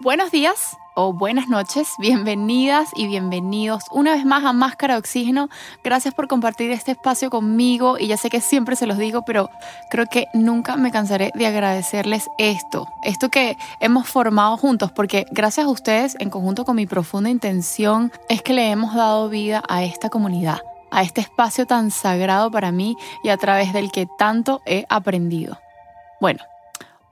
Buenos días o buenas noches, bienvenidas y bienvenidos una vez más a Máscara de Oxígeno. Gracias por compartir este espacio conmigo y ya sé que siempre se los digo, pero creo que nunca me cansaré de agradecerles esto, esto que hemos formado juntos, porque gracias a ustedes, en conjunto con mi profunda intención, es que le hemos dado vida a esta comunidad, a este espacio tan sagrado para mí y a través del que tanto he aprendido. Bueno,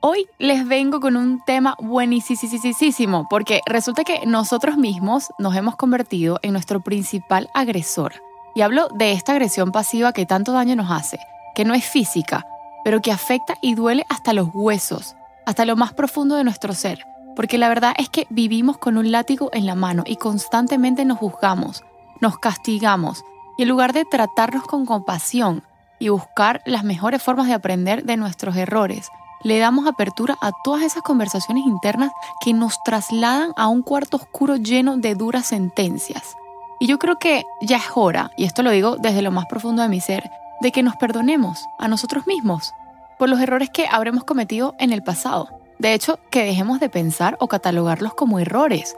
Hoy les vengo con un tema buenísimo porque resulta que nosotros mismos nos hemos convertido en nuestro principal agresor. Y hablo de esta agresión pasiva que tanto daño nos hace, que no es física, pero que afecta y duele hasta los huesos, hasta lo más profundo de nuestro ser. Porque la verdad es que vivimos con un látigo en la mano y constantemente nos juzgamos, nos castigamos, y en lugar de tratarnos con compasión y buscar las mejores formas de aprender de nuestros errores, le damos apertura a todas esas conversaciones internas que nos trasladan a un cuarto oscuro lleno de duras sentencias. Y yo creo que ya es hora, y esto lo digo desde lo más profundo de mi ser, de que nos perdonemos a nosotros mismos por los errores que habremos cometido en el pasado. De hecho, que dejemos de pensar o catalogarlos como errores,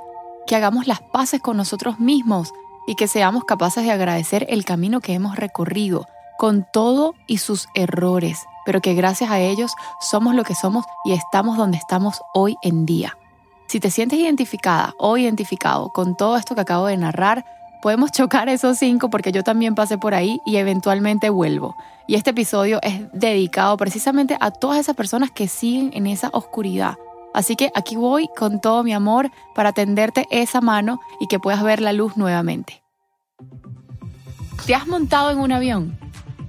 que hagamos las paces con nosotros mismos y que seamos capaces de agradecer el camino que hemos recorrido, con todo y sus errores, pero que gracias a ellos somos lo que somos y estamos donde estamos hoy en día. Si te sientes identificada o identificado con todo esto que acabo de narrar, podemos chocar esos cinco porque yo también pasé por ahí y eventualmente vuelvo. Y este episodio es dedicado precisamente a todas esas personas que siguen en esa oscuridad. Así que aquí voy con todo mi amor para tenderte esa mano y que puedas ver la luz nuevamente. ¿Te has montado en un avión?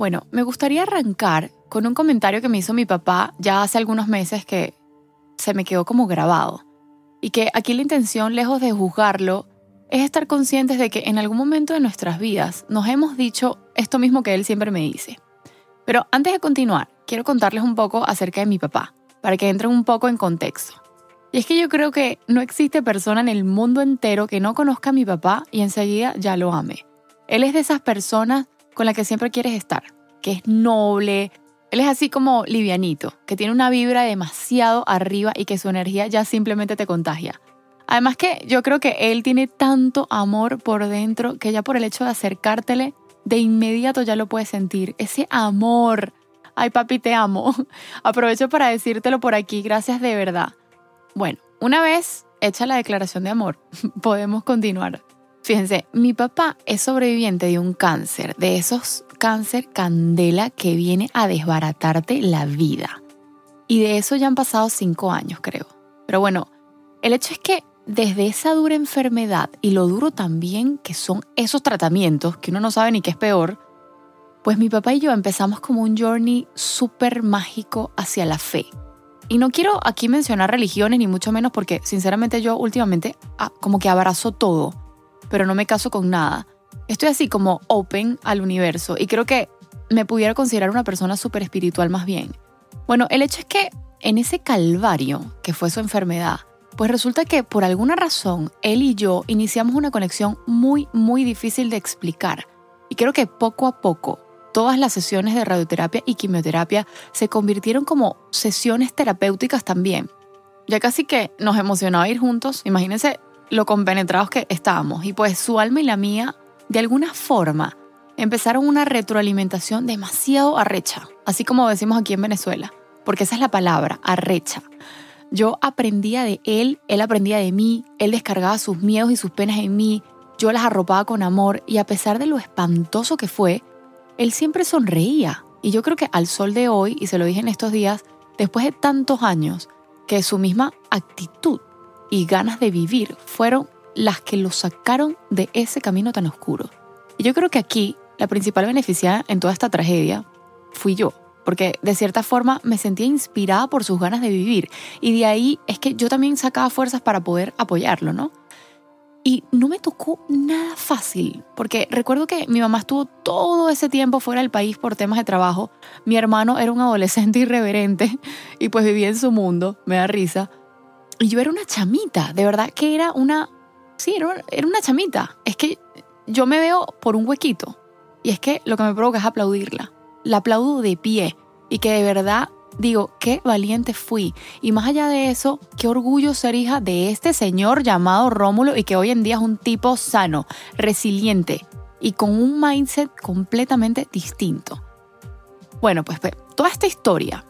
Bueno, me gustaría arrancar con un comentario que me hizo mi papá ya hace algunos meses que se me quedó como grabado. Y que aquí la intención, lejos de juzgarlo, es estar conscientes de que en algún momento de nuestras vidas nos hemos dicho esto mismo que él siempre me dice. Pero antes de continuar, quiero contarles un poco acerca de mi papá, para que entren un poco en contexto. Y es que yo creo que no existe persona en el mundo entero que no conozca a mi papá y enseguida ya lo ame. Él es de esas personas con la que siempre quieres estar, que es noble. Él es así como livianito, que tiene una vibra demasiado arriba y que su energía ya simplemente te contagia. Además que yo creo que él tiene tanto amor por dentro que ya por el hecho de acercártele, de inmediato ya lo puedes sentir. Ese amor. Ay, papi, te amo. Aprovecho para decírtelo por aquí. Gracias de verdad. Bueno, una vez hecha la declaración de amor, podemos continuar. Fíjense, mi papá es sobreviviente de un cáncer, de esos cáncer candela que viene a desbaratarte la vida. Y de eso ya han pasado cinco años, creo. Pero bueno, el hecho es que desde esa dura enfermedad y lo duro también que son esos tratamientos, que uno no sabe ni qué es peor, pues mi papá y yo empezamos como un journey súper mágico hacia la fe. Y no quiero aquí mencionar religiones ni mucho menos porque sinceramente yo últimamente ah, como que abrazo todo pero no me caso con nada. Estoy así como open al universo y creo que me pudiera considerar una persona súper espiritual más bien. Bueno, el hecho es que en ese calvario que fue su enfermedad, pues resulta que por alguna razón él y yo iniciamos una conexión muy, muy difícil de explicar. Y creo que poco a poco todas las sesiones de radioterapia y quimioterapia se convirtieron como sesiones terapéuticas también. Ya casi que nos emocionaba ir juntos. Imagínense lo compenetrados que estábamos. Y pues su alma y la mía, de alguna forma, empezaron una retroalimentación demasiado arrecha, así como decimos aquí en Venezuela, porque esa es la palabra, arrecha. Yo aprendía de él, él aprendía de mí, él descargaba sus miedos y sus penas en mí, yo las arropaba con amor y a pesar de lo espantoso que fue, él siempre sonreía. Y yo creo que al sol de hoy, y se lo dije en estos días, después de tantos años, que su misma actitud y ganas de vivir fueron las que lo sacaron de ese camino tan oscuro. Y yo creo que aquí la principal beneficiada en toda esta tragedia fui yo, porque de cierta forma me sentía inspirada por sus ganas de vivir y de ahí es que yo también sacaba fuerzas para poder apoyarlo, ¿no? Y no me tocó nada fácil, porque recuerdo que mi mamá estuvo todo ese tiempo fuera del país por temas de trabajo, mi hermano era un adolescente irreverente y pues vivía en su mundo, me da risa, y yo era una chamita, de verdad que era una, sí, era era una chamita, es que yo me veo por un huequito y es que lo que me provoca es aplaudirla. La aplaudo de pie y que de verdad digo, qué valiente fui. Y más allá de eso, qué orgullo ser hija de este señor llamado Rómulo y que hoy en día es un tipo sano, resiliente y con un mindset completamente distinto. Bueno, pues toda esta historia,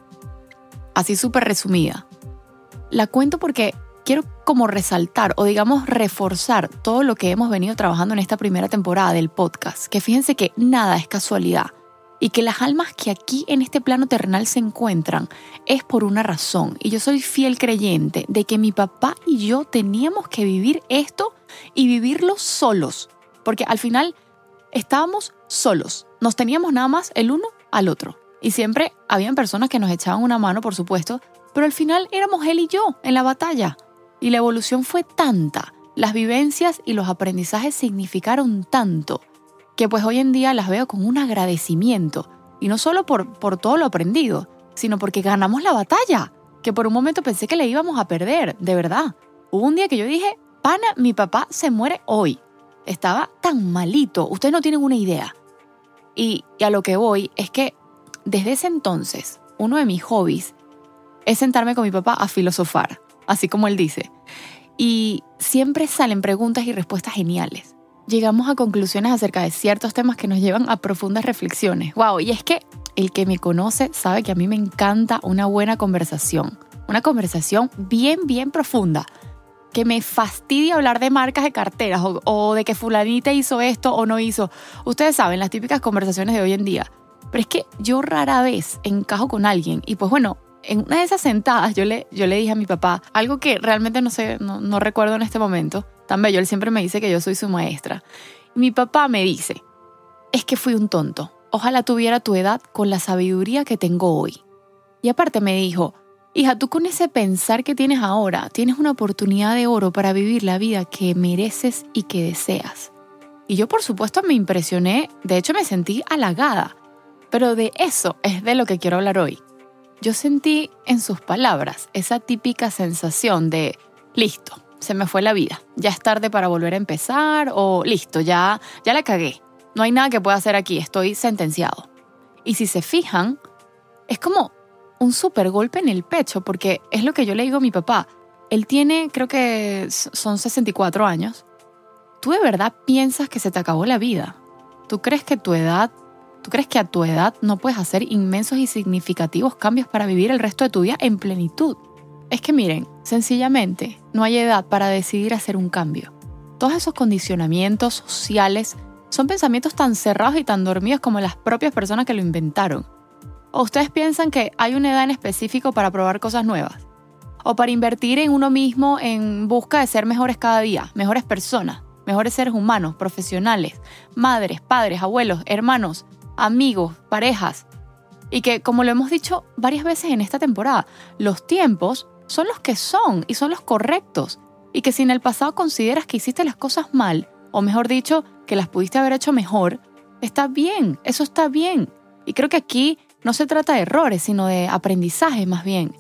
así súper resumida, la cuento porque quiero como resaltar o digamos reforzar todo lo que hemos venido trabajando en esta primera temporada del podcast, que fíjense que nada es casualidad y que las almas que aquí en este plano terrenal se encuentran es por una razón. Y yo soy fiel creyente de que mi papá y yo teníamos que vivir esto y vivirlo solos, porque al final estábamos solos, nos teníamos nada más el uno al otro. Y siempre habían personas que nos echaban una mano, por supuesto, pero al final éramos él y yo en la batalla. Y la evolución fue tanta, las vivencias y los aprendizajes significaron tanto, que pues hoy en día las veo con un agradecimiento. Y no solo por, por todo lo aprendido, sino porque ganamos la batalla, que por un momento pensé que le íbamos a perder, de verdad. Hubo un día que yo dije, pana, mi papá se muere hoy. Estaba tan malito, ustedes no tienen una idea. Y, y a lo que voy es que desde ese entonces, uno de mis hobbies es sentarme con mi papá a filosofar así como él dice. Y siempre salen preguntas y respuestas geniales. Llegamos a conclusiones acerca de ciertos temas que nos llevan a profundas reflexiones. Wow, y es que el que me conoce sabe que a mí me encanta una buena conversación. Una conversación bien, bien profunda. Que me fastidia hablar de marcas de carteras o, o de que fulanita hizo esto o no hizo. Ustedes saben, las típicas conversaciones de hoy en día. Pero es que yo rara vez encajo con alguien y pues bueno, en una de esas sentadas yo le, yo le dije a mi papá algo que realmente no sé, no, recuerdo en este momento, tan bello, él siempre me dice que yo soy su maestra. mi papá me dice, es que fui un tonto, ojalá tuviera tu edad con la sabiduría que tengo hoy. Y aparte me dijo, hija, tú con ese pensar que tienes ahora, tienes una oportunidad de oro para vivir la vida que mereces y que deseas. Y yo por supuesto me impresioné, de hecho me sentí halagada, pero de eso es de lo que quiero hablar hoy yo sentí en sus palabras esa típica sensación de, listo, se me fue la vida, ya es tarde para volver a empezar o listo, ya, ya la cagué, no hay nada que pueda hacer aquí, estoy sentenciado. Y si se fijan, es como un super golpe en el pecho, porque es lo que yo le digo a mi papá. Él tiene, creo que son 64 años. ¿Tú de verdad piensas que se te acabó la vida? ¿Tú crees que tu edad ¿Tú crees que a tu edad no puedes hacer inmensos y significativos cambios para vivir el resto de tu vida en plenitud? Es que miren, sencillamente no hay edad para decidir hacer un cambio. Todos esos condicionamientos sociales son pensamientos tan cerrados y tan dormidos como las propias personas que lo inventaron. ¿O ustedes piensan que hay una edad en específico para probar cosas nuevas? ¿O para invertir en uno mismo en busca de ser mejores cada día, mejores personas, mejores seres humanos, profesionales, madres, padres, abuelos, hermanos, amigos, parejas. Y que, como lo hemos dicho varias veces en esta temporada, los tiempos son los que son y son los correctos. Y que si en el pasado consideras que hiciste las cosas mal, o mejor dicho, que las pudiste haber hecho mejor, está bien, eso está bien. Y creo que aquí no se trata de errores, sino de aprendizaje más bien.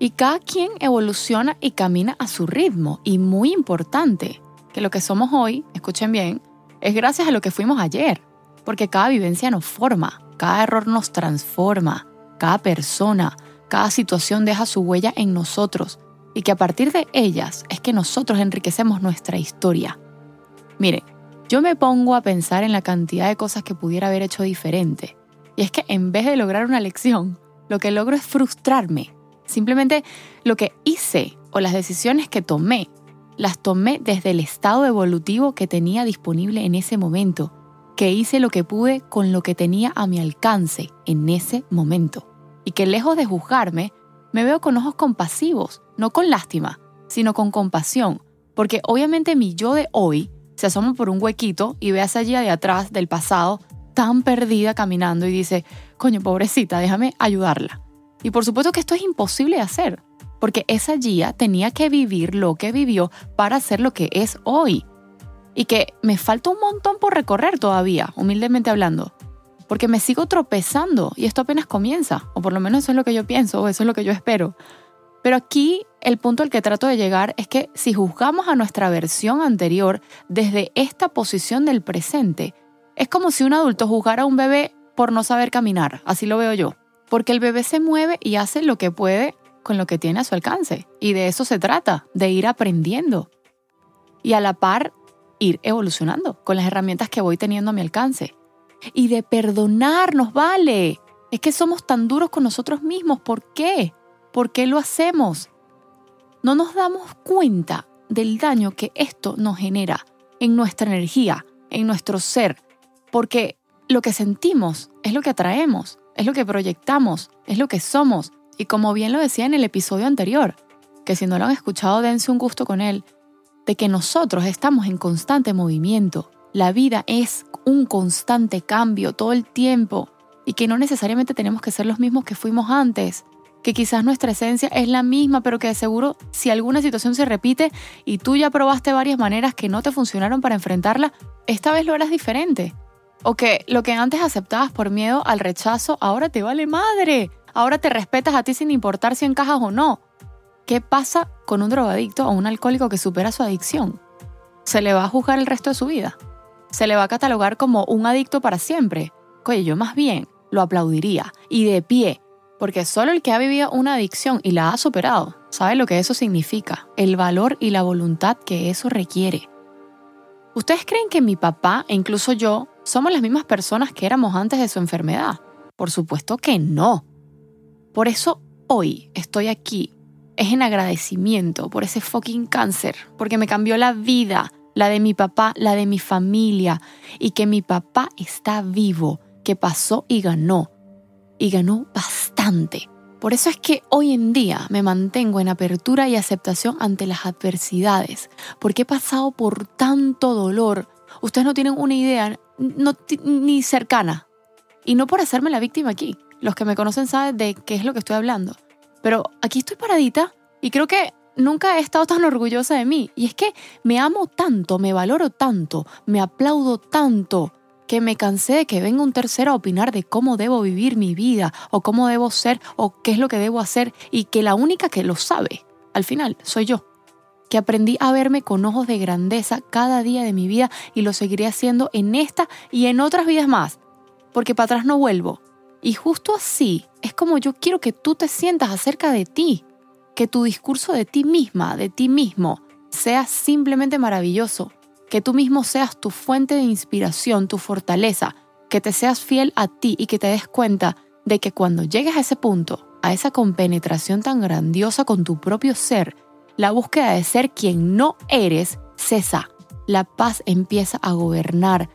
Y cada quien evoluciona y camina a su ritmo. Y muy importante, que lo que somos hoy, escuchen bien, es gracias a lo que fuimos ayer porque cada vivencia nos forma, cada error nos transforma, cada persona, cada situación deja su huella en nosotros y que a partir de ellas es que nosotros enriquecemos nuestra historia. Mire, yo me pongo a pensar en la cantidad de cosas que pudiera haber hecho diferente. Y es que en vez de lograr una lección, lo que logro es frustrarme. Simplemente lo que hice o las decisiones que tomé, las tomé desde el estado evolutivo que tenía disponible en ese momento, que hice lo que pude con lo que tenía a mi alcance en ese momento. Y que lejos de juzgarme, me veo con ojos compasivos, no con lástima, sino con compasión, porque obviamente mi yo de hoy se asoma por un huequito y ve a esa de atrás del pasado tan perdida caminando y dice, coño, pobrecita, déjame ayudarla. Y por supuesto que esto es imposible de hacer, porque esa Gia tenía que vivir lo que vivió para ser lo que es hoy. Y que me falta un montón por recorrer todavía, humildemente hablando, porque me sigo tropezando y esto apenas comienza, o por lo menos eso es lo que yo pienso, o eso es lo que yo espero. Pero aquí el punto al que trato de llegar es que si juzgamos a nuestra versión anterior desde esta posición del presente, es como si un adulto juzgara a un bebé por no saber caminar, así lo veo yo. Porque el bebé se mueve y hace lo que puede con lo que tiene a su alcance. Y de eso se trata, de ir aprendiendo. Y a la par, ir evolucionando con las herramientas que voy teniendo a mi alcance. Y de perdonarnos, vale. Es que somos tan duros con nosotros mismos. ¿Por qué? ¿Por qué lo hacemos? No nos damos cuenta del daño que esto nos genera en nuestra energía, en nuestro ser, porque lo que sentimos es lo que atraemos, es lo que proyectamos, es lo que somos. Y como bien lo decía en el episodio anterior, que si no lo han escuchado dense un gusto con él, de que nosotros estamos en constante movimiento. La vida es un constante cambio todo el tiempo y que no necesariamente tenemos que ser los mismos que fuimos antes, que quizás nuestra esencia es la misma, pero que de seguro si alguna situación se repite y tú ya probaste varias maneras que no te funcionaron para enfrentarla, esta vez lo harás diferente. O que lo que antes aceptabas por miedo al rechazo, ahora te vale madre. Ahora te respetas a ti sin importar si encajas o no. ¿Qué pasa con un drogadicto o un alcohólico que supera su adicción? ¿Se le va a juzgar el resto de su vida? ¿Se le va a catalogar como un adicto para siempre? Oye, yo más bien lo aplaudiría y de pie, porque solo el que ha vivido una adicción y la ha superado sabe lo que eso significa, el valor y la voluntad que eso requiere. ¿Ustedes creen que mi papá e incluso yo somos las mismas personas que éramos antes de su enfermedad? Por supuesto que no. Por eso hoy estoy aquí. Es en agradecimiento por ese fucking cáncer, porque me cambió la vida, la de mi papá, la de mi familia, y que mi papá está vivo, que pasó y ganó. Y ganó bastante. Por eso es que hoy en día me mantengo en apertura y aceptación ante las adversidades, porque he pasado por tanto dolor. Ustedes no tienen una idea no, ni cercana. Y no por hacerme la víctima aquí. Los que me conocen saben de qué es lo que estoy hablando. Pero aquí estoy paradita y creo que nunca he estado tan orgullosa de mí. Y es que me amo tanto, me valoro tanto, me aplaudo tanto, que me cansé de que venga un tercero a opinar de cómo debo vivir mi vida o cómo debo ser o qué es lo que debo hacer y que la única que lo sabe, al final, soy yo que aprendí a verme con ojos de grandeza cada día de mi vida y lo seguiré haciendo en esta y en otras vidas más, porque para atrás no vuelvo. Y justo así es como yo quiero que tú te sientas acerca de ti, que tu discurso de ti misma, de ti mismo, sea simplemente maravilloso, que tú mismo seas tu fuente de inspiración, tu fortaleza, que te seas fiel a ti y que te des cuenta de que cuando llegues a ese punto, a esa compenetración tan grandiosa con tu propio ser, la búsqueda de ser quien no eres cesa. La paz empieza a gobernar.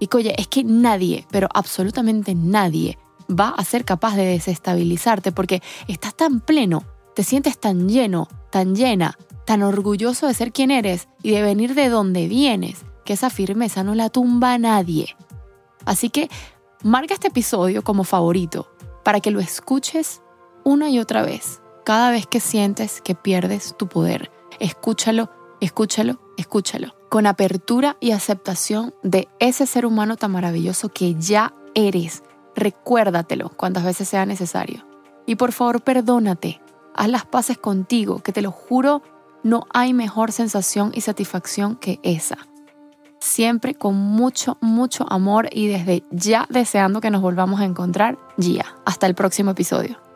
Y oye, es que nadie, pero absolutamente nadie, va a ser capaz de desestabilizarte porque estás tan pleno, te sientes tan lleno, tan llena, tan orgulloso de ser quien eres y de venir de donde vienes, que esa firmeza no la tumba a nadie. Así que marca este episodio como favorito para que lo escuches una y otra vez cada vez que sientes que pierdes tu poder. Escúchalo, escúchalo, escúchalo. Con apertura y aceptación de ese ser humano tan maravilloso que ya eres. Recuérdatelo cuantas veces sea necesario. Y por favor, perdónate. Haz las paces contigo, que te lo juro, no hay mejor sensación y satisfacción que esa. Siempre con mucho, mucho amor y desde ya deseando que nos volvamos a encontrar. Gia, hasta el próximo episodio.